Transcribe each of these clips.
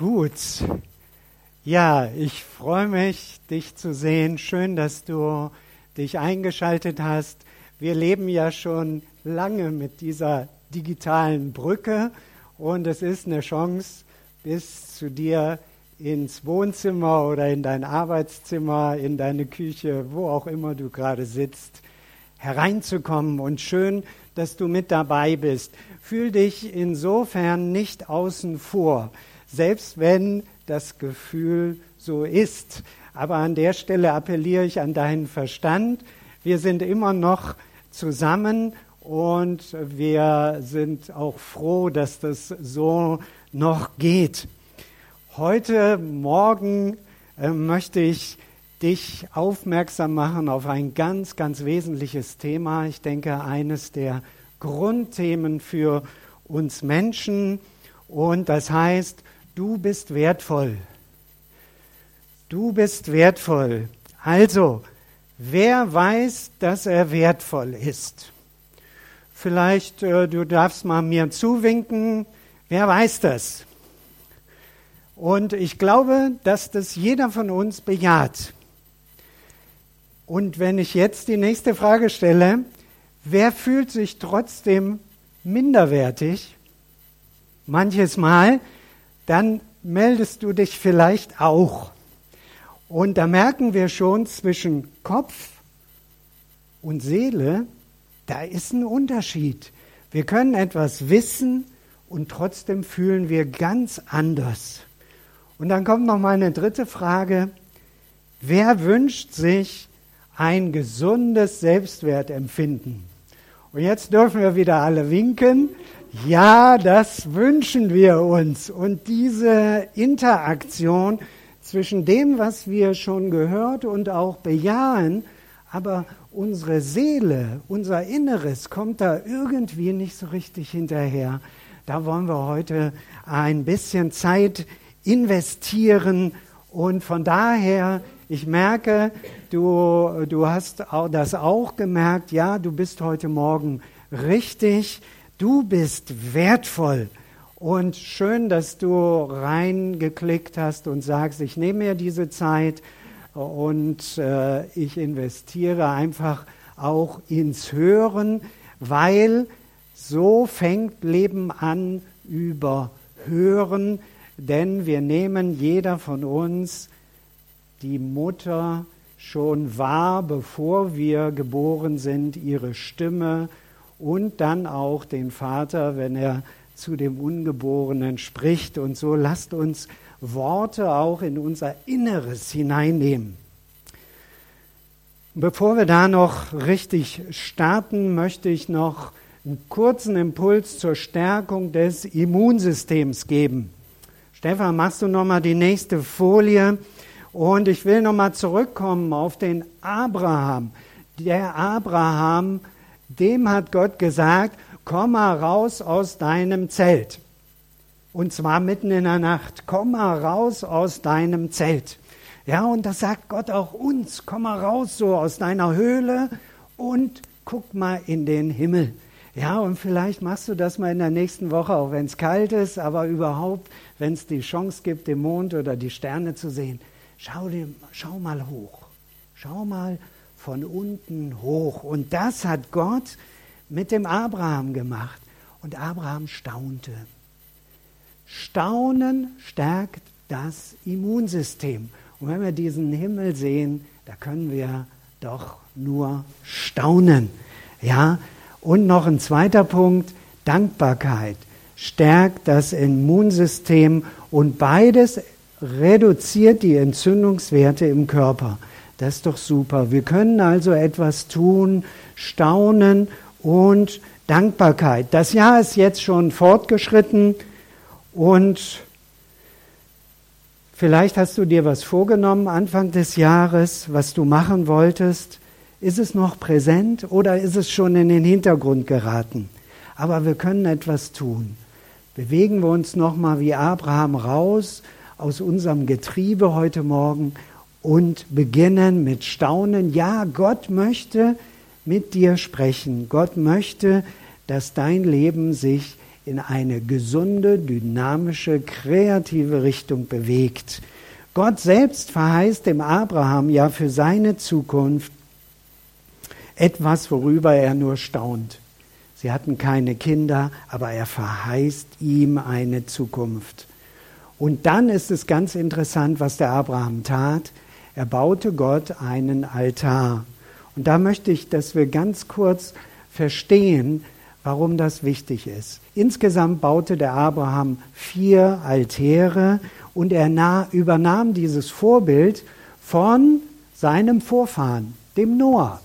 Gut. Ja, ich freue mich, dich zu sehen. Schön, dass du dich eingeschaltet hast. Wir leben ja schon lange mit dieser digitalen Brücke und es ist eine Chance, bis zu dir ins Wohnzimmer oder in dein Arbeitszimmer, in deine Küche, wo auch immer du gerade sitzt, hereinzukommen. Und schön, dass du mit dabei bist. Fühl dich insofern nicht außen vor selbst wenn das Gefühl so ist. Aber an der Stelle appelliere ich an deinen Verstand. Wir sind immer noch zusammen und wir sind auch froh, dass das so noch geht. Heute Morgen äh, möchte ich dich aufmerksam machen auf ein ganz, ganz wesentliches Thema. Ich denke, eines der Grundthemen für uns Menschen. Und das heißt, Du bist wertvoll. Du bist wertvoll. Also, wer weiß, dass er wertvoll ist? Vielleicht, äh, du darfst mal mir zuwinken. Wer weiß das? Und ich glaube, dass das jeder von uns bejaht. Und wenn ich jetzt die nächste Frage stelle, wer fühlt sich trotzdem minderwertig? Manches Mal, dann meldest du dich vielleicht auch. Und da merken wir schon zwischen Kopf und Seele, da ist ein Unterschied. Wir können etwas wissen und trotzdem fühlen wir ganz anders. Und dann kommt noch mal eine dritte Frage. Wer wünscht sich ein gesundes Selbstwertempfinden? Und jetzt dürfen wir wieder alle winken. Ja, das wünschen wir uns. Und diese Interaktion zwischen dem, was wir schon gehört und auch bejahen, aber unsere Seele, unser Inneres kommt da irgendwie nicht so richtig hinterher. Da wollen wir heute ein bisschen Zeit investieren und von daher, ich merke, du, du hast das auch gemerkt, ja, du bist heute Morgen richtig Du bist wertvoll. Und schön, dass du reingeklickt hast und sagst, ich nehme mir diese Zeit und äh, ich investiere einfach auch ins Hören, weil so fängt Leben an über Hören, denn wir nehmen jeder von uns die Mutter schon wahr, bevor wir geboren sind, ihre Stimme, und dann auch den Vater, wenn er zu dem Ungeborenen spricht. Und so lasst uns Worte auch in unser Inneres hineinnehmen. Bevor wir da noch richtig starten, möchte ich noch einen kurzen Impuls zur Stärkung des Immunsystems geben. Stefan, machst du noch mal die nächste Folie? Und ich will noch mal zurückkommen auf den Abraham. Der Abraham dem hat Gott gesagt, komm mal raus aus deinem Zelt. Und zwar mitten in der Nacht. Komm mal raus aus deinem Zelt. Ja, und das sagt Gott auch uns. Komm mal raus so aus deiner Höhle und guck mal in den Himmel. Ja, und vielleicht machst du das mal in der nächsten Woche, auch wenn es kalt ist, aber überhaupt, wenn es die Chance gibt, den Mond oder die Sterne zu sehen. Schau, dir, schau mal hoch. Schau mal von unten hoch. Und das hat Gott mit dem Abraham gemacht. Und Abraham staunte. Staunen stärkt das Immunsystem. Und wenn wir diesen Himmel sehen, da können wir doch nur staunen. Ja, und noch ein zweiter Punkt, Dankbarkeit stärkt das Immunsystem und beides reduziert die Entzündungswerte im Körper. Das ist doch super. Wir können also etwas tun, staunen und Dankbarkeit. Das Jahr ist jetzt schon fortgeschritten und vielleicht hast du dir was vorgenommen Anfang des Jahres, was du machen wolltest. Ist es noch präsent oder ist es schon in den Hintergrund geraten? Aber wir können etwas tun. Bewegen wir uns nochmal wie Abraham raus aus unserem Getriebe heute Morgen und beginnen mit Staunen. Ja, Gott möchte mit dir sprechen. Gott möchte, dass dein Leben sich in eine gesunde, dynamische, kreative Richtung bewegt. Gott selbst verheißt dem Abraham ja für seine Zukunft etwas, worüber er nur staunt. Sie hatten keine Kinder, aber er verheißt ihm eine Zukunft. Und dann ist es ganz interessant, was der Abraham tat. Er baute Gott einen Altar. Und da möchte ich, dass wir ganz kurz verstehen, warum das wichtig ist. Insgesamt baute der Abraham vier Altäre und er übernahm dieses Vorbild von seinem Vorfahren, dem Noah,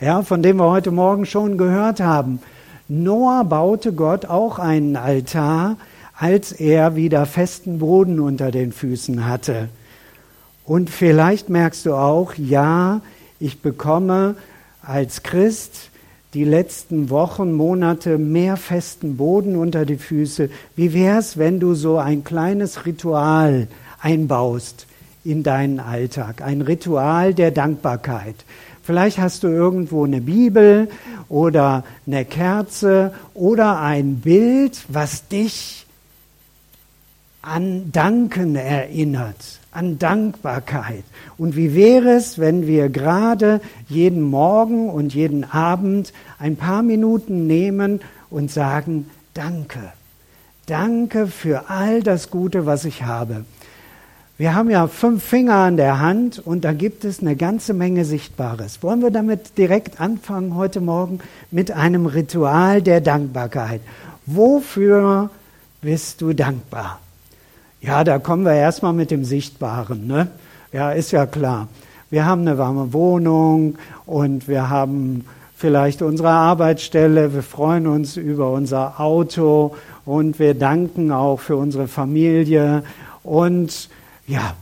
ja, von dem wir heute Morgen schon gehört haben. Noah baute Gott auch einen Altar, als er wieder festen Boden unter den Füßen hatte. Und vielleicht merkst du auch, ja, ich bekomme als Christ die letzten Wochen, Monate mehr festen Boden unter die Füße. Wie wär's, wenn du so ein kleines Ritual einbaust in deinen Alltag? Ein Ritual der Dankbarkeit. Vielleicht hast du irgendwo eine Bibel oder eine Kerze oder ein Bild, was dich an Danken erinnert, an Dankbarkeit. Und wie wäre es, wenn wir gerade jeden Morgen und jeden Abend ein paar Minuten nehmen und sagen, danke. Danke für all das Gute, was ich habe. Wir haben ja fünf Finger an der Hand und da gibt es eine ganze Menge Sichtbares. Wollen wir damit direkt anfangen heute Morgen mit einem Ritual der Dankbarkeit? Wofür bist du dankbar? Ja, da kommen wir erstmal mit dem Sichtbaren. Ne? Ja, ist ja klar. Wir haben eine warme Wohnung und wir haben vielleicht unsere Arbeitsstelle. Wir freuen uns über unser Auto und wir danken auch für unsere Familie und ja,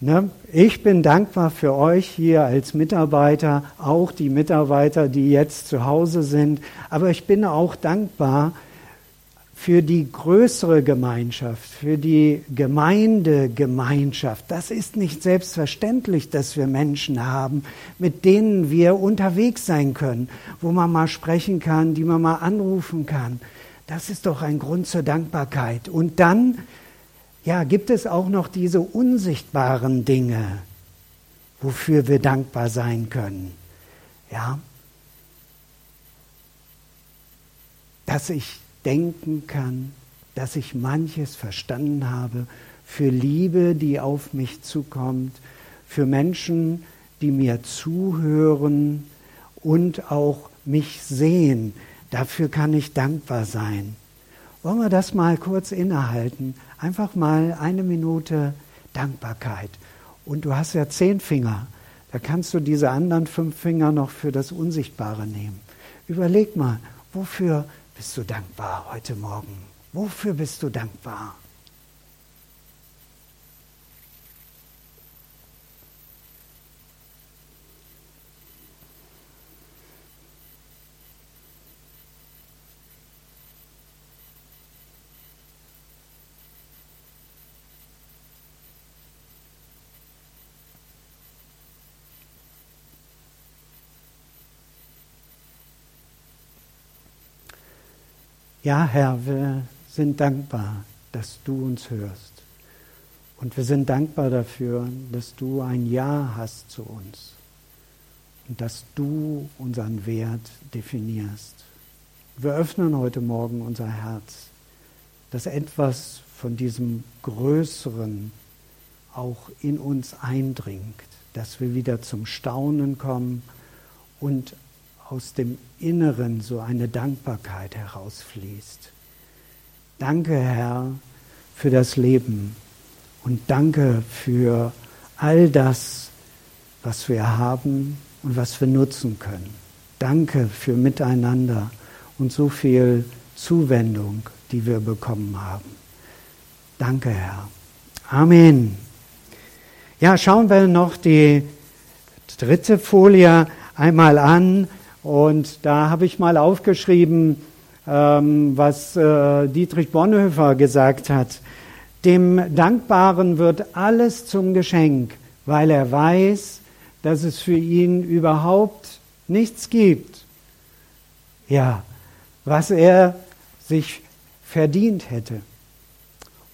ne, ich bin dankbar für euch hier als Mitarbeiter, auch die Mitarbeiter, die jetzt zu Hause sind. Aber ich bin auch dankbar für die größere Gemeinschaft, für die Gemeindegemeinschaft. Das ist nicht selbstverständlich, dass wir Menschen haben, mit denen wir unterwegs sein können, wo man mal sprechen kann, die man mal anrufen kann. Das ist doch ein Grund zur Dankbarkeit. Und dann ja, gibt es auch noch diese unsichtbaren Dinge, wofür wir dankbar sein können. Ja, dass ich denken kann, dass ich manches verstanden habe, für Liebe, die auf mich zukommt, für Menschen, die mir zuhören und auch mich sehen. Dafür kann ich dankbar sein. Wollen wir das mal kurz innehalten? Einfach mal eine Minute Dankbarkeit. Und du hast ja zehn Finger. Da kannst du diese anderen fünf Finger noch für das Unsichtbare nehmen. Überleg mal, wofür bist du dankbar heute Morgen? Wofür bist du dankbar? Ja, Herr, wir sind dankbar, dass du uns hörst. Und wir sind dankbar dafür, dass du ein Ja hast zu uns und dass du unseren Wert definierst. Wir öffnen heute Morgen unser Herz, dass etwas von diesem Größeren auch in uns eindringt, dass wir wieder zum Staunen kommen und aus dem Inneren so eine Dankbarkeit herausfließt. Danke, Herr, für das Leben und danke für all das, was wir haben und was wir nutzen können. Danke für Miteinander und so viel Zuwendung, die wir bekommen haben. Danke, Herr. Amen. Ja, schauen wir noch die dritte Folie einmal an. Und da habe ich mal aufgeschrieben, ähm, was äh, Dietrich Bonhoeffer gesagt hat. Dem Dankbaren wird alles zum Geschenk, weil er weiß, dass es für ihn überhaupt nichts gibt. Ja, was er sich verdient hätte.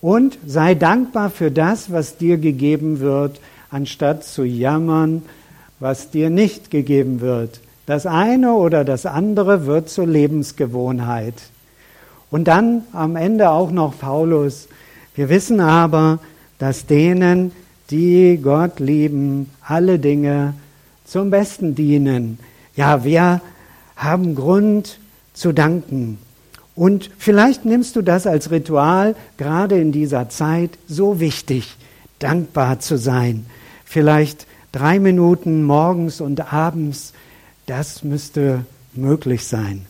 Und sei dankbar für das, was dir gegeben wird, anstatt zu jammern, was dir nicht gegeben wird. Das eine oder das andere wird zur Lebensgewohnheit. Und dann am Ende auch noch Paulus. Wir wissen aber, dass denen, die Gott lieben, alle Dinge zum Besten dienen. Ja, wir haben Grund zu danken. Und vielleicht nimmst du das als Ritual, gerade in dieser Zeit, so wichtig, dankbar zu sein. Vielleicht drei Minuten morgens und abends, das müsste möglich sein.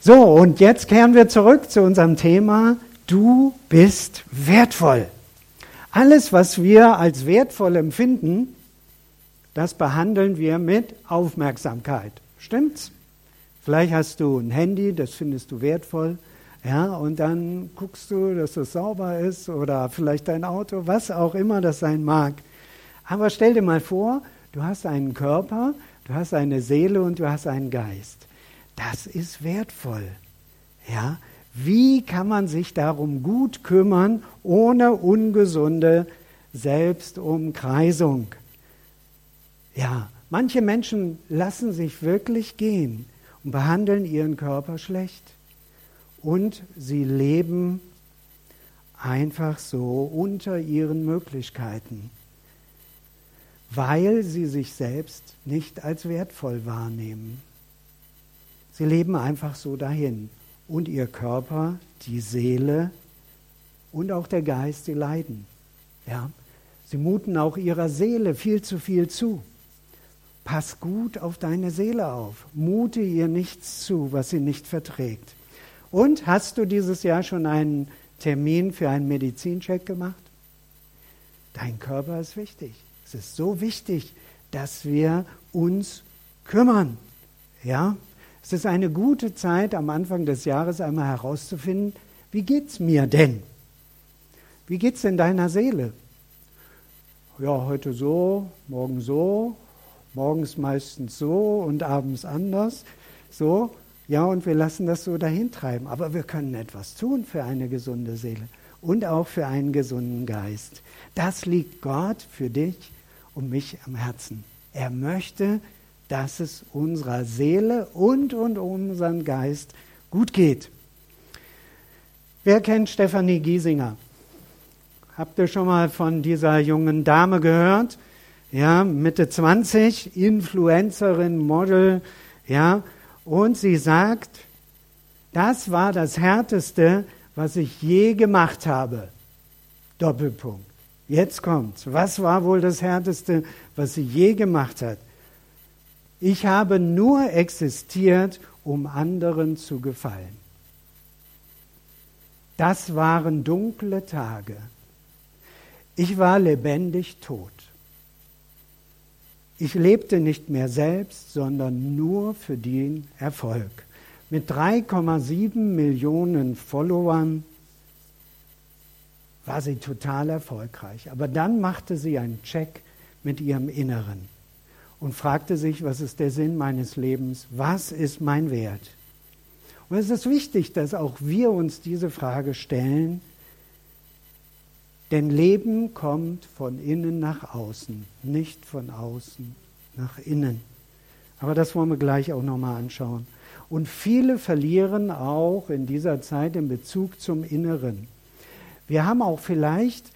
So, und jetzt kehren wir zurück zu unserem Thema. Du bist wertvoll. Alles, was wir als wertvoll empfinden, das behandeln wir mit Aufmerksamkeit. Stimmt's? Vielleicht hast du ein Handy, das findest du wertvoll. Ja, und dann guckst du, dass es sauber ist oder vielleicht dein Auto, was auch immer das sein mag. Aber stell dir mal vor, du hast einen Körper, du hast eine Seele und du hast einen Geist. Das ist wertvoll. Ja, wie kann man sich darum gut kümmern, ohne ungesunde Selbstumkreisung? Ja, manche Menschen lassen sich wirklich gehen und behandeln ihren Körper schlecht. Und sie leben einfach so unter ihren Möglichkeiten, weil sie sich selbst nicht als wertvoll wahrnehmen. Sie leben einfach so dahin. Und ihr Körper, die Seele und auch der Geist, sie leiden. Ja? Sie muten auch ihrer Seele viel zu viel zu. Pass gut auf deine Seele auf. Mute ihr nichts zu, was sie nicht verträgt. Und hast du dieses Jahr schon einen Termin für einen Medizincheck gemacht? Dein Körper ist wichtig. Es ist so wichtig, dass wir uns kümmern. Ja? Es ist eine gute Zeit am Anfang des Jahres einmal herauszufinden, wie geht's mir denn? Wie geht's denn deiner Seele? Ja, heute so, morgen so, Morgens meistens so und abends anders. So, ja, und wir lassen das so dahin treiben. Aber wir können etwas tun für eine gesunde Seele und auch für einen gesunden Geist. Das liegt Gott für dich und mich am Herzen. Er möchte, dass es unserer Seele und, und unserem Geist gut geht. Wer kennt Stefanie Giesinger? Habt ihr schon mal von dieser jungen Dame gehört? ja, Mitte 20, Influencerin, Model, ja, und sie sagt, das war das Härteste, was ich je gemacht habe. Doppelpunkt. Jetzt kommt's. Was war wohl das Härteste, was sie je gemacht hat? Ich habe nur existiert, um anderen zu gefallen. Das waren dunkle Tage. Ich war lebendig tot. Ich lebte nicht mehr selbst, sondern nur für den Erfolg. Mit 3,7 Millionen Followern war sie total erfolgreich. Aber dann machte sie einen Check mit ihrem Inneren und fragte sich, was ist der Sinn meines Lebens? Was ist mein Wert? Und es ist wichtig, dass auch wir uns diese Frage stellen, denn Leben kommt von innen nach außen, nicht von außen nach innen. Aber das wollen wir gleich auch nochmal anschauen. Und viele verlieren auch in dieser Zeit den Bezug zum Inneren. Wir haben auch vielleicht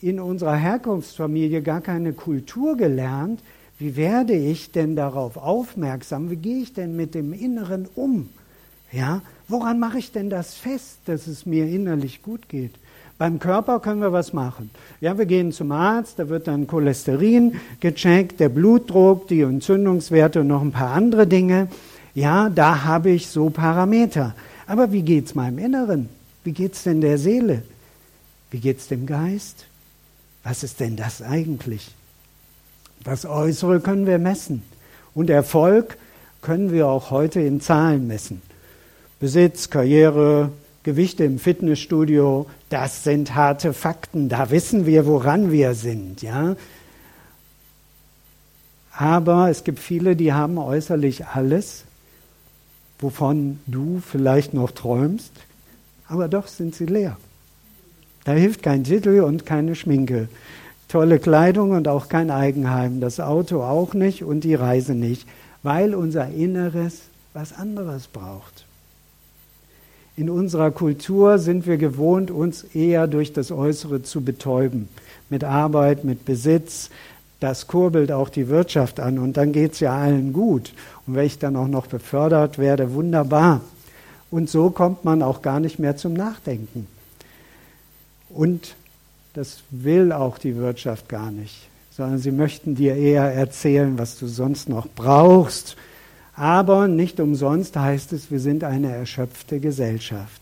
in unserer Herkunftsfamilie gar keine Kultur gelernt. Wie werde ich denn darauf aufmerksam? Wie gehe ich denn mit dem Inneren um? Ja, woran mache ich denn das fest, dass es mir innerlich gut geht? Beim Körper können wir was machen. Ja, wir gehen zum Arzt, da wird dann Cholesterin gecheckt, der Blutdruck, die Entzündungswerte und noch ein paar andere Dinge. Ja, da habe ich so Parameter. Aber wie geht es meinem Inneren? Wie geht es denn der Seele? Wie geht es dem Geist? Was ist denn das eigentlich? Das Äußere können wir messen. Und Erfolg können wir auch heute in Zahlen messen. Besitz, Karriere, Gewichte im Fitnessstudio, das sind harte Fakten, da wissen wir, woran wir sind, ja. Aber es gibt viele, die haben äußerlich alles, wovon du vielleicht noch träumst, aber doch sind sie leer. Da hilft kein Titel und keine Schminke, tolle Kleidung und auch kein Eigenheim, das Auto auch nicht und die Reise nicht, weil unser Inneres was anderes braucht. In unserer Kultur sind wir gewohnt, uns eher durch das Äußere zu betäuben. Mit Arbeit, mit Besitz. Das kurbelt auch die Wirtschaft an und dann geht es ja allen gut. Und wenn ich dann auch noch befördert werde, wunderbar. Und so kommt man auch gar nicht mehr zum Nachdenken. Und das will auch die Wirtschaft gar nicht, sondern sie möchten dir eher erzählen, was du sonst noch brauchst aber nicht umsonst heißt es, wir sind eine erschöpfte Gesellschaft.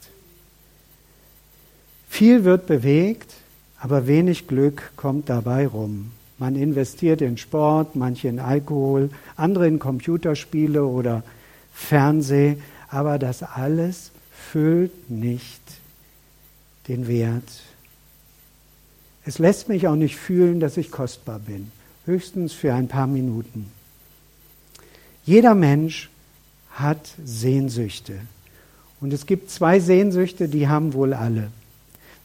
Viel wird bewegt, aber wenig Glück kommt dabei rum. Man investiert in Sport, manche in Alkohol, andere in Computerspiele oder Fernseh, aber das alles füllt nicht den Wert. Es lässt mich auch nicht fühlen, dass ich kostbar bin, höchstens für ein paar Minuten. Jeder Mensch hat Sehnsüchte. Und es gibt zwei Sehnsüchte, die haben wohl alle.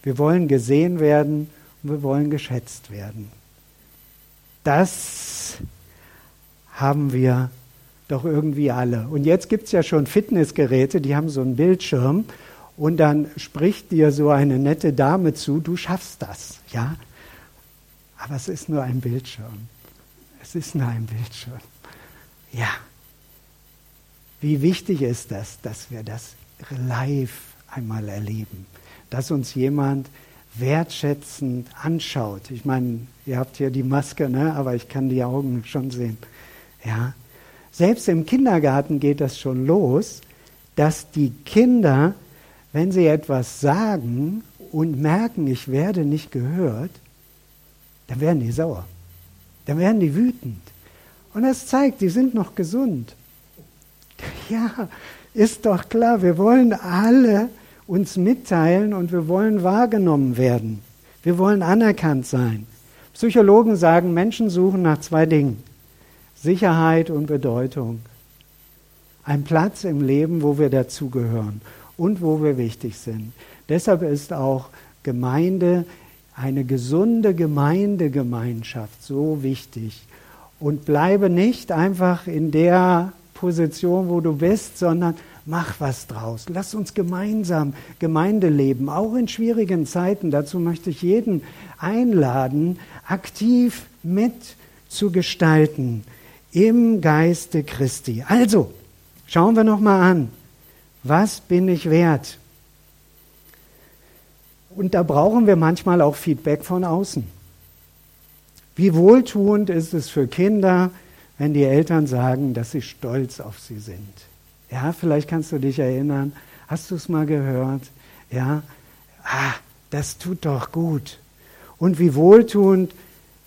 Wir wollen gesehen werden und wir wollen geschätzt werden. Das haben wir doch irgendwie alle. Und jetzt gibt es ja schon Fitnessgeräte, die haben so einen Bildschirm und dann spricht dir so eine nette Dame zu, du schaffst das, ja? Aber es ist nur ein Bildschirm. Es ist nur ein Bildschirm. Ja. Wie wichtig ist das, dass wir das live einmal erleben, dass uns jemand wertschätzend anschaut. Ich meine, ihr habt hier die Maske, ne? aber ich kann die Augen schon sehen. Ja. Selbst im Kindergarten geht das schon los, dass die Kinder, wenn sie etwas sagen und merken, ich werde nicht gehört, dann werden die sauer. Dann werden die wütend. Und das zeigt, die sind noch gesund. Ja, ist doch klar, wir wollen alle uns mitteilen und wir wollen wahrgenommen werden. Wir wollen anerkannt sein. Psychologen sagen, Menschen suchen nach zwei Dingen. Sicherheit und Bedeutung. Ein Platz im Leben, wo wir dazugehören und wo wir wichtig sind. Deshalb ist auch Gemeinde, eine gesunde Gemeindegemeinschaft so wichtig. Und bleibe nicht einfach in der Position, wo du bist, sondern mach was draus. Lass uns gemeinsam Gemeinde leben, auch in schwierigen Zeiten. Dazu möchte ich jeden einladen, aktiv mit zu gestalten im Geiste Christi. Also, schauen wir noch mal an. Was bin ich wert? Und da brauchen wir manchmal auch Feedback von außen. Wie wohltuend ist es für Kinder, wenn die Eltern sagen, dass sie stolz auf sie sind. Ja, vielleicht kannst du dich erinnern, hast du es mal gehört? Ja, ah, das tut doch gut. Und wie wohltuend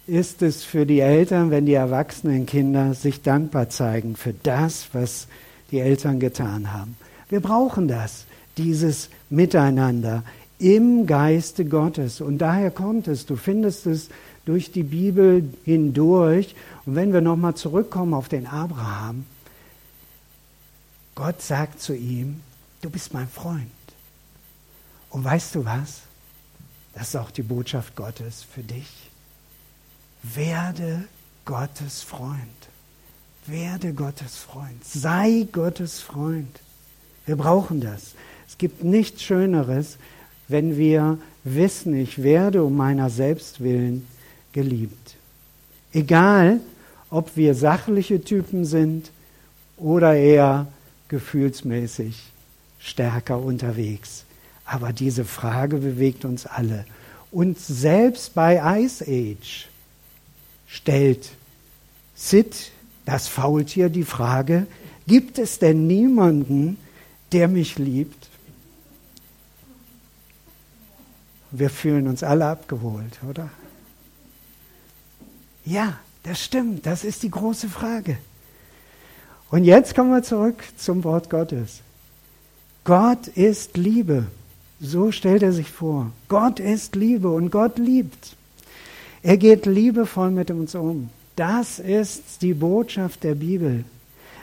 ist es für die Eltern, wenn die erwachsenen Kinder sich dankbar zeigen für das, was die Eltern getan haben. Wir brauchen das, dieses Miteinander im Geiste Gottes. Und daher kommt es, du findest es durch die Bibel hindurch. Und wenn wir nochmal zurückkommen auf den Abraham, Gott sagt zu ihm, du bist mein Freund. Und weißt du was? Das ist auch die Botschaft Gottes für dich. Werde Gottes Freund. Werde Gottes Freund. Sei Gottes Freund. Wir brauchen das. Es gibt nichts Schöneres, wenn wir wissen, ich werde um meiner selbst willen geliebt. Egal, ob wir sachliche Typen sind oder eher gefühlsmäßig stärker unterwegs. Aber diese Frage bewegt uns alle. Und selbst bei Ice Age stellt Sid, das Faultier, die Frage, gibt es denn niemanden, der mich liebt? Wir fühlen uns alle abgeholt, oder? Ja, das stimmt, das ist die große Frage. Und jetzt kommen wir zurück zum Wort Gottes. Gott ist Liebe. So stellt er sich vor. Gott ist Liebe und Gott liebt. Er geht liebevoll mit uns um. Das ist die Botschaft der Bibel.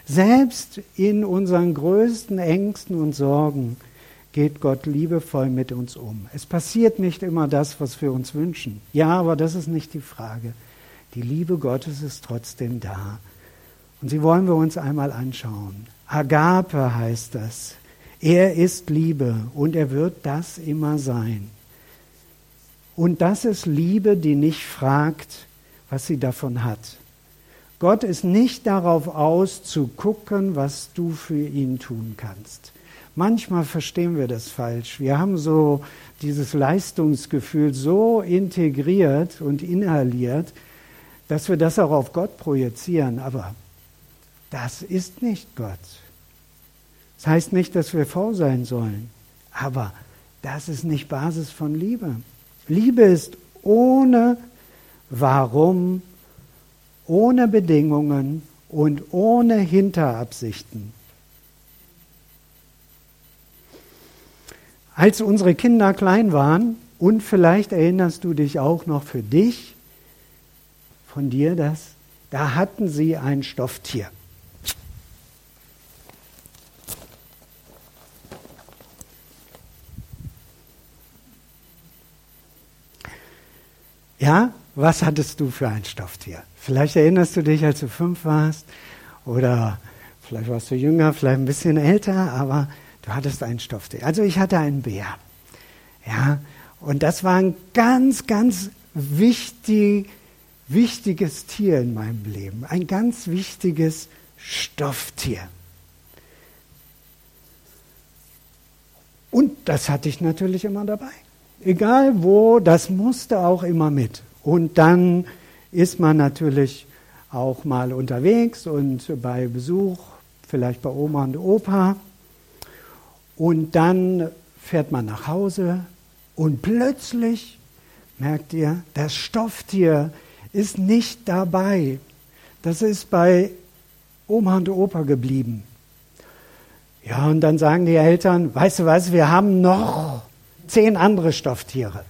Selbst in unseren größten Ängsten und Sorgen geht Gott liebevoll mit uns um. Es passiert nicht immer das, was wir uns wünschen. Ja, aber das ist nicht die Frage. Die Liebe Gottes ist trotzdem da. Und sie wollen wir uns einmal anschauen. Agape heißt das. Er ist Liebe und er wird das immer sein. Und das ist Liebe, die nicht fragt, was sie davon hat. Gott ist nicht darauf aus, zu gucken, was du für ihn tun kannst. Manchmal verstehen wir das falsch. Wir haben so dieses Leistungsgefühl so integriert und inhaliert, dass wir das auch auf Gott projizieren. Aber das ist nicht Gott. Das heißt nicht, dass wir faul sein sollen. Aber das ist nicht Basis von Liebe. Liebe ist ohne Warum, ohne Bedingungen und ohne Hinterabsichten. Als unsere Kinder klein waren, und vielleicht erinnerst du dich auch noch für dich, von dir das, da hatten sie ein Stofftier. Ja, was hattest du für ein Stofftier? Vielleicht erinnerst du dich, als du fünf warst, oder vielleicht warst du jünger, vielleicht ein bisschen älter, aber du hattest ein Stofftier. Also ich hatte einen Bär. Ja, und das war ein ganz, ganz wichtig, wichtiges Tier in meinem Leben. Ein ganz wichtiges Stofftier. Und das hatte ich natürlich immer dabei egal wo, das musste auch immer mit. Und dann ist man natürlich auch mal unterwegs und bei Besuch, vielleicht bei Oma und Opa. Und dann fährt man nach Hause und plötzlich merkt ihr, das Stofftier ist nicht dabei. Das ist bei Oma und Opa geblieben. Ja, und dann sagen die Eltern, weißt du was, wir haben noch zehn andere Stofftiere.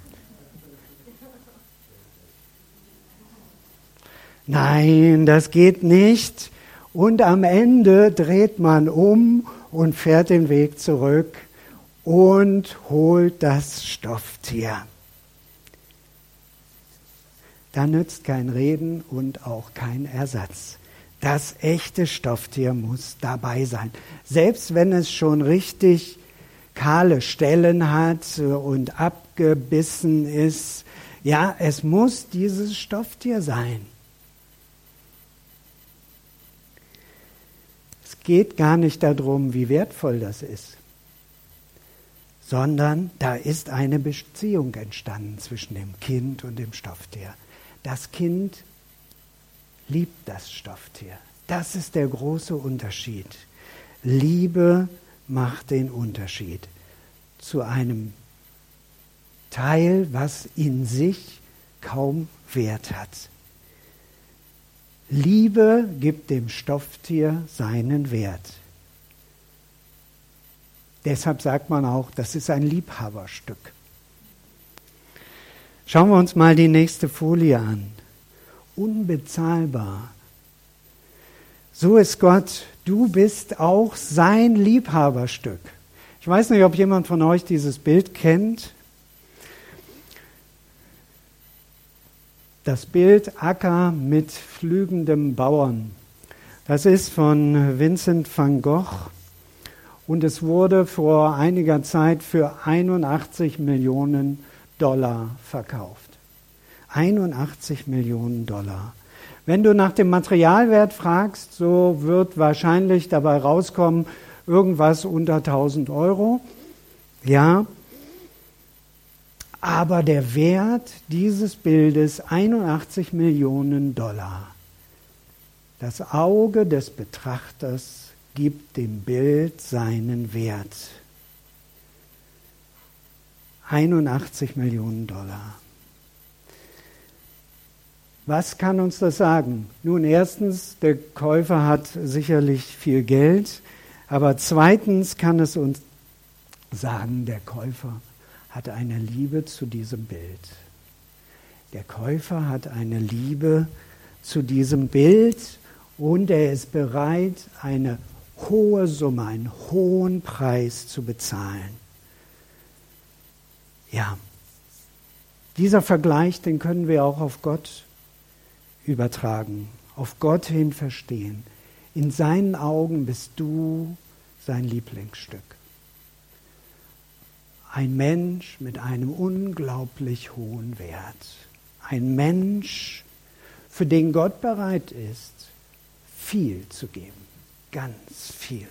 Nein, das geht nicht. Und am Ende dreht man um und fährt den Weg zurück und holt das Stofftier. Da nützt kein Reden und auch kein Ersatz. Das echte Stofftier muss dabei sein. Selbst wenn es schon richtig kahle Stellen hat und abgebissen ist. Ja, es muss dieses Stofftier sein. Geht gar nicht darum, wie wertvoll das ist, sondern da ist eine Beziehung entstanden zwischen dem Kind und dem Stofftier. Das Kind liebt das Stofftier. Das ist der große Unterschied. Liebe macht den Unterschied zu einem Teil, was in sich kaum Wert hat. Liebe gibt dem Stofftier seinen Wert. Deshalb sagt man auch, das ist ein Liebhaberstück. Schauen wir uns mal die nächste Folie an. Unbezahlbar. So ist Gott Du bist auch sein Liebhaberstück. Ich weiß nicht, ob jemand von euch dieses Bild kennt. Das Bild Acker mit flügendem Bauern. Das ist von Vincent van Gogh und es wurde vor einiger Zeit für 81 Millionen Dollar verkauft. 81 Millionen Dollar. Wenn du nach dem Materialwert fragst, so wird wahrscheinlich dabei rauskommen, irgendwas unter 1000 Euro. Ja. Aber der Wert dieses Bildes 81 Millionen Dollar. Das Auge des Betrachters gibt dem Bild seinen Wert. 81 Millionen Dollar. Was kann uns das sagen? Nun, erstens, der Käufer hat sicherlich viel Geld, aber zweitens kann es uns sagen, der Käufer hat eine Liebe zu diesem Bild. Der Käufer hat eine Liebe zu diesem Bild und er ist bereit, eine hohe Summe, einen hohen Preis zu bezahlen. Ja, dieser Vergleich, den können wir auch auf Gott übertragen, auf Gott hin verstehen. In seinen Augen bist du sein Lieblingsstück. Ein Mensch mit einem unglaublich hohen Wert. Ein Mensch, für den Gott bereit ist, viel zu geben. Ganz viel.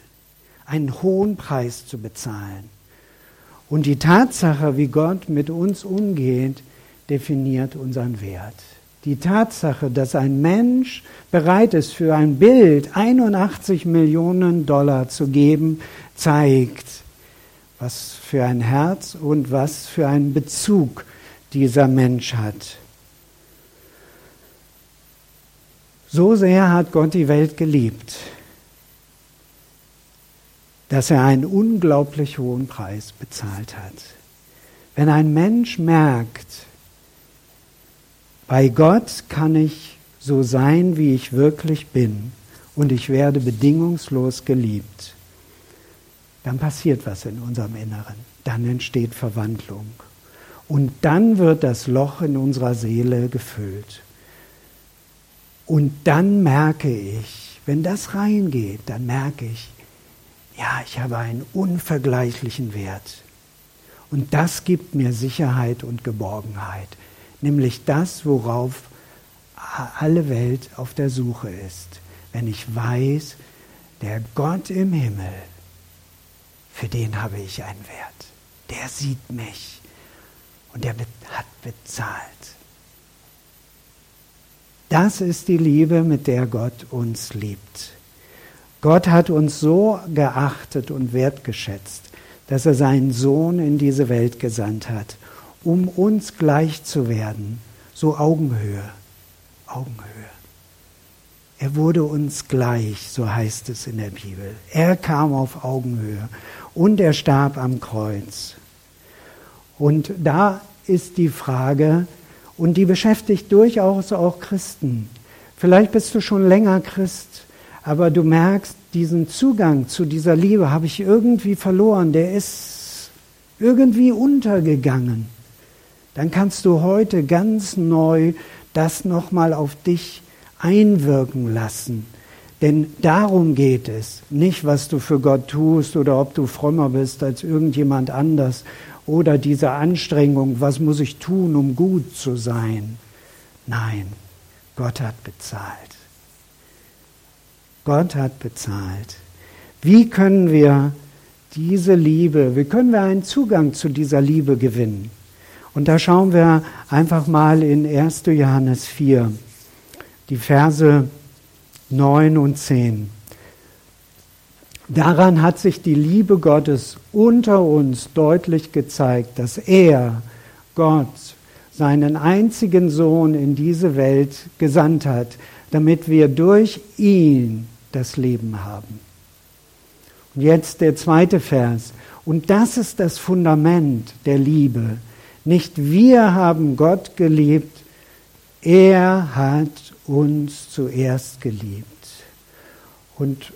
Einen hohen Preis zu bezahlen. Und die Tatsache, wie Gott mit uns umgeht, definiert unseren Wert. Die Tatsache, dass ein Mensch bereit ist, für ein Bild 81 Millionen Dollar zu geben, zeigt, was für ein Herz und was für einen Bezug dieser Mensch hat. So sehr hat Gott die Welt geliebt, dass er einen unglaublich hohen Preis bezahlt hat. Wenn ein Mensch merkt, bei Gott kann ich so sein, wie ich wirklich bin und ich werde bedingungslos geliebt. Dann passiert was in unserem Inneren. Dann entsteht Verwandlung. Und dann wird das Loch in unserer Seele gefüllt. Und dann merke ich, wenn das reingeht, dann merke ich, ja, ich habe einen unvergleichlichen Wert. Und das gibt mir Sicherheit und Geborgenheit nämlich das, worauf alle Welt auf der Suche ist. Wenn ich weiß, der Gott im Himmel, für den habe ich einen Wert. Der sieht mich und der hat bezahlt. Das ist die Liebe, mit der Gott uns liebt. Gott hat uns so geachtet und wertgeschätzt, dass er seinen Sohn in diese Welt gesandt hat um uns gleich zu werden. So Augenhöhe, Augenhöhe. Er wurde uns gleich, so heißt es in der Bibel. Er kam auf Augenhöhe und er starb am Kreuz. Und da ist die Frage, und die beschäftigt durchaus auch Christen. Vielleicht bist du schon länger Christ, aber du merkst, diesen Zugang zu dieser Liebe habe ich irgendwie verloren, der ist irgendwie untergegangen dann kannst du heute ganz neu das nochmal auf dich einwirken lassen. Denn darum geht es, nicht was du für Gott tust oder ob du frommer bist als irgendjemand anders oder diese Anstrengung, was muss ich tun, um gut zu sein. Nein, Gott hat bezahlt. Gott hat bezahlt. Wie können wir diese Liebe, wie können wir einen Zugang zu dieser Liebe gewinnen? Und da schauen wir einfach mal in 1. Johannes 4, die Verse 9 und 10. Daran hat sich die Liebe Gottes unter uns deutlich gezeigt, dass er, Gott, seinen einzigen Sohn in diese Welt gesandt hat, damit wir durch ihn das Leben haben. Und jetzt der zweite Vers. Und das ist das Fundament der Liebe nicht wir haben Gott geliebt, er hat uns zuerst geliebt. Und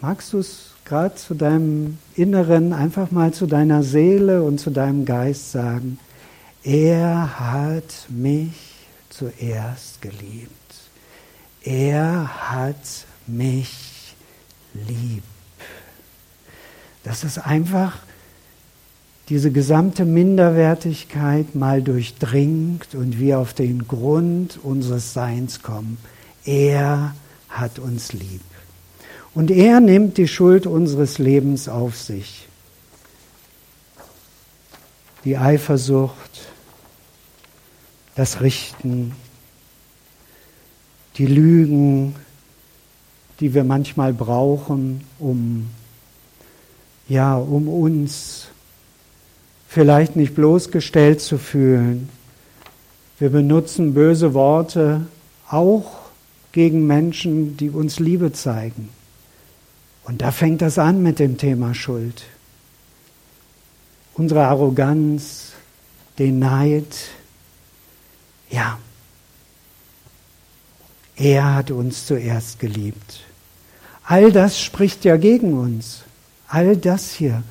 magst du es gerade zu deinem Inneren, einfach mal zu deiner Seele und zu deinem Geist sagen, er hat mich zuerst geliebt. Er hat mich lieb. Das ist einfach diese gesamte Minderwertigkeit mal durchdringt und wir auf den Grund unseres Seins kommen. Er hat uns lieb. Und er nimmt die Schuld unseres Lebens auf sich. Die Eifersucht, das Richten, die Lügen, die wir manchmal brauchen, um ja, um uns vielleicht nicht bloßgestellt zu fühlen. Wir benutzen böse Worte auch gegen Menschen, die uns Liebe zeigen. Und da fängt das an mit dem Thema Schuld. Unsere Arroganz, den Neid. Ja, er hat uns zuerst geliebt. All das spricht ja gegen uns. All das hier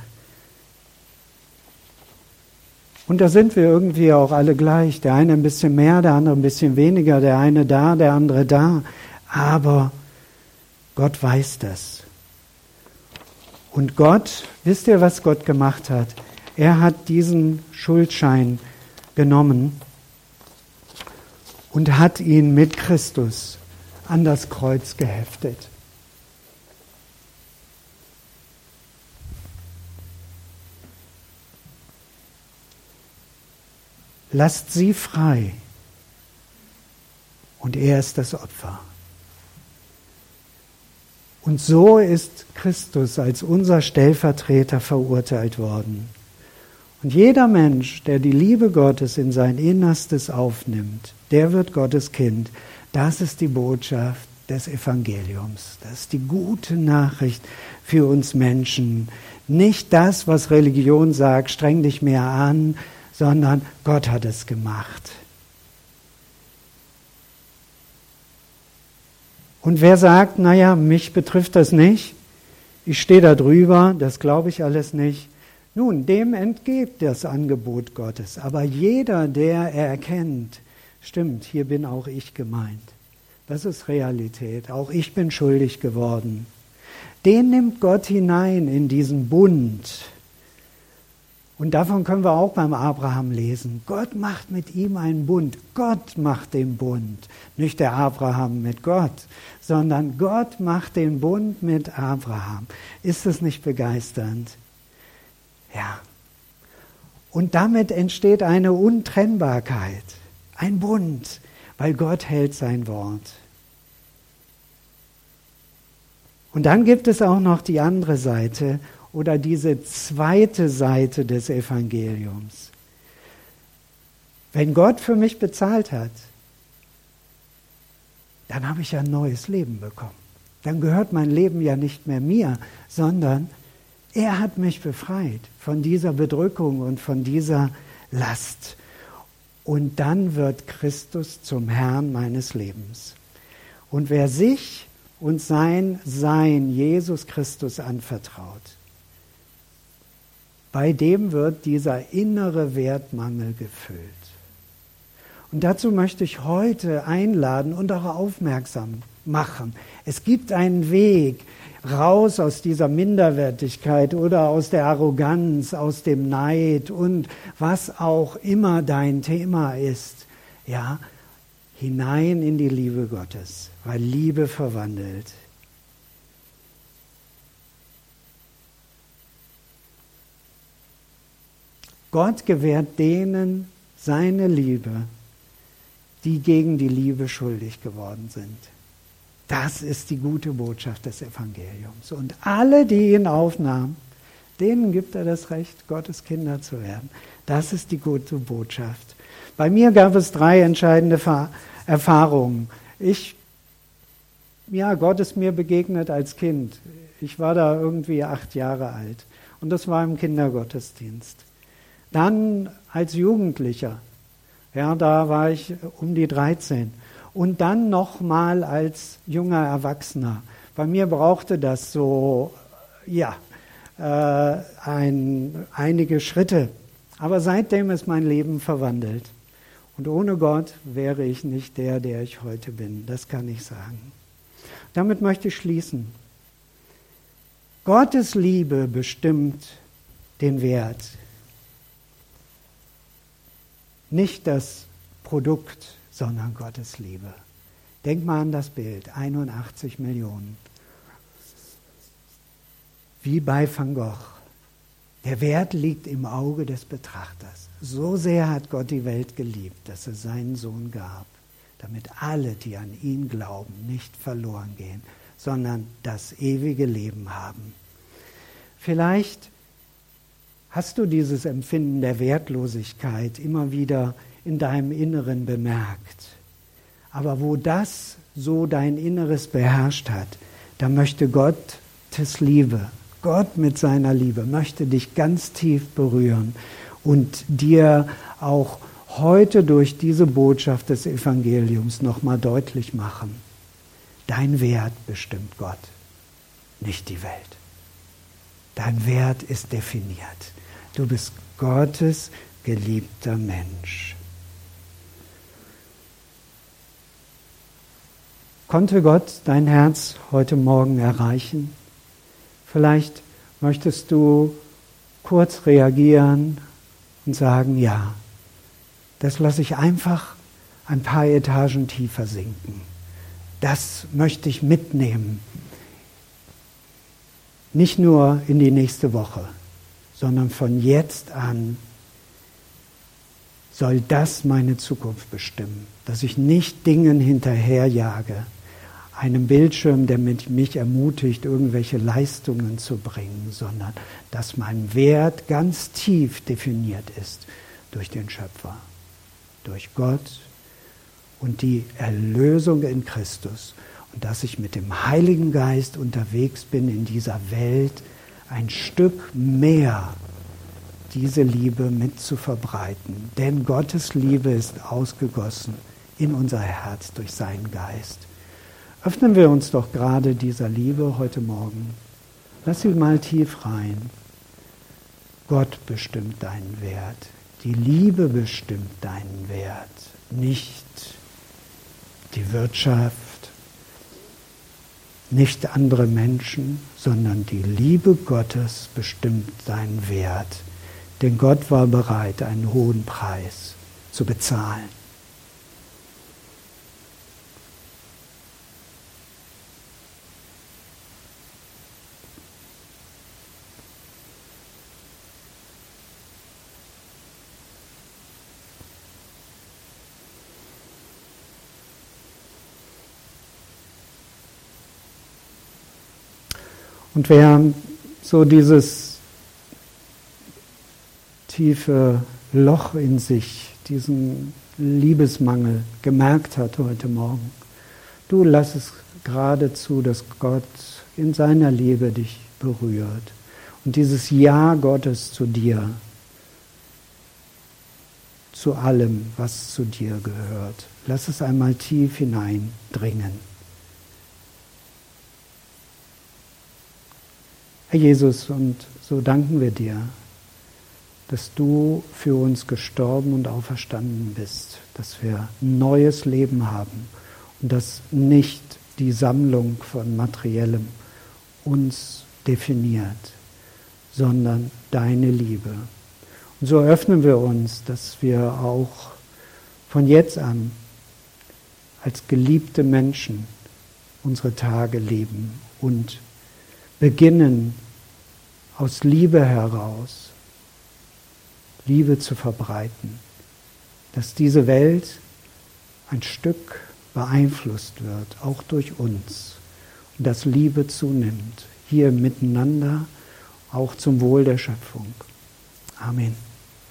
Und da sind wir irgendwie auch alle gleich. Der eine ein bisschen mehr, der andere ein bisschen weniger, der eine da, der andere da. Aber Gott weiß das. Und Gott, wisst ihr, was Gott gemacht hat? Er hat diesen Schuldschein genommen und hat ihn mit Christus an das Kreuz geheftet. Lasst sie frei. Und er ist das Opfer. Und so ist Christus als unser Stellvertreter verurteilt worden. Und jeder Mensch, der die Liebe Gottes in sein Innerstes aufnimmt, der wird Gottes Kind. Das ist die Botschaft des Evangeliums. Das ist die gute Nachricht für uns Menschen. Nicht das, was Religion sagt, streng dich mehr an, sondern Gott hat es gemacht. Und wer sagt, naja, mich betrifft das nicht, ich stehe da drüber, das glaube ich alles nicht. Nun, dem entgeht das Angebot Gottes. Aber jeder, der erkennt, stimmt, hier bin auch ich gemeint. Das ist Realität. Auch ich bin schuldig geworden. Den nimmt Gott hinein in diesen Bund und davon können wir auch beim Abraham lesen. Gott macht mit ihm einen Bund. Gott macht den Bund. Nicht der Abraham mit Gott, sondern Gott macht den Bund mit Abraham. Ist es nicht begeisternd? Ja. Und damit entsteht eine Untrennbarkeit, ein Bund, weil Gott hält sein Wort. Und dann gibt es auch noch die andere Seite oder diese zweite Seite des Evangeliums. Wenn Gott für mich bezahlt hat, dann habe ich ein neues Leben bekommen. Dann gehört mein Leben ja nicht mehr mir, sondern er hat mich befreit von dieser Bedrückung und von dieser Last. Und dann wird Christus zum Herrn meines Lebens. Und wer sich und sein Sein Jesus Christus anvertraut, bei dem wird dieser innere Wertmangel gefüllt. Und dazu möchte ich heute einladen und auch aufmerksam machen. Es gibt einen Weg raus aus dieser Minderwertigkeit oder aus der Arroganz, aus dem Neid und was auch immer dein Thema ist. Ja, hinein in die Liebe Gottes, weil Liebe verwandelt. Gott gewährt denen seine Liebe, die gegen die Liebe schuldig geworden sind. Das ist die gute Botschaft des Evangeliums. Und alle, die ihn aufnahmen, denen gibt er das Recht, Gottes Kinder zu werden. Das ist die gute Botschaft. Bei mir gab es drei entscheidende Erfahrungen. Ich, ja, Gott ist mir begegnet als Kind. Ich war da irgendwie acht Jahre alt. Und das war im Kindergottesdienst. Dann als Jugendlicher, ja, da war ich um die 13. Und dann nochmal als junger Erwachsener. Bei mir brauchte das so, ja, äh, ein, einige Schritte. Aber seitdem ist mein Leben verwandelt. Und ohne Gott wäre ich nicht der, der ich heute bin. Das kann ich sagen. Damit möchte ich schließen. Gottes Liebe bestimmt den Wert, nicht das Produkt, sondern Gottes Liebe. Denk mal an das Bild, 81 Millionen. Wie bei Van Gogh. Der Wert liegt im Auge des Betrachters. So sehr hat Gott die Welt geliebt, dass er seinen Sohn gab, damit alle, die an ihn glauben, nicht verloren gehen, sondern das ewige Leben haben. Vielleicht Hast du dieses Empfinden der Wertlosigkeit immer wieder in deinem Inneren bemerkt? Aber wo das so dein Inneres beherrscht hat, da möchte Gottes Liebe, Gott mit seiner Liebe, möchte dich ganz tief berühren und dir auch heute durch diese Botschaft des Evangeliums nochmal deutlich machen. Dein Wert bestimmt Gott, nicht die Welt. Dein Wert ist definiert. Du bist Gottes geliebter Mensch. Konnte Gott dein Herz heute Morgen erreichen? Vielleicht möchtest du kurz reagieren und sagen, ja, das lasse ich einfach ein paar Etagen tiefer sinken. Das möchte ich mitnehmen. Nicht nur in die nächste Woche, sondern von jetzt an soll das meine Zukunft bestimmen, dass ich nicht Dingen hinterherjage, einem Bildschirm, der mich ermutigt, irgendwelche Leistungen zu bringen, sondern dass mein Wert ganz tief definiert ist durch den Schöpfer, durch Gott und die Erlösung in Christus. Und dass ich mit dem Heiligen Geist unterwegs bin in dieser Welt, ein Stück mehr diese Liebe mit zu verbreiten. Denn Gottes Liebe ist ausgegossen in unser Herz durch seinen Geist. Öffnen wir uns doch gerade dieser Liebe heute Morgen. Lass sie mal tief rein. Gott bestimmt deinen Wert. Die Liebe bestimmt deinen Wert, nicht die Wirtschaft, nicht andere Menschen, sondern die Liebe Gottes bestimmt deinen Wert. Denn Gott war bereit, einen hohen Preis zu bezahlen. Und wer so dieses tiefe Loch in sich, diesen Liebesmangel gemerkt hat heute Morgen, du lass es geradezu, dass Gott in seiner Liebe dich berührt. Und dieses Ja Gottes zu dir, zu allem, was zu dir gehört, lass es einmal tief hineindringen. Herr Jesus, und so danken wir dir, dass du für uns gestorben und auferstanden bist, dass wir neues Leben haben und dass nicht die Sammlung von Materiellem uns definiert, sondern deine Liebe. Und so öffnen wir uns, dass wir auch von jetzt an als geliebte Menschen unsere Tage leben und beginnen aus Liebe heraus Liebe zu verbreiten, dass diese Welt ein Stück beeinflusst wird, auch durch uns, und dass Liebe zunimmt, hier miteinander, auch zum Wohl der Schöpfung. Amen.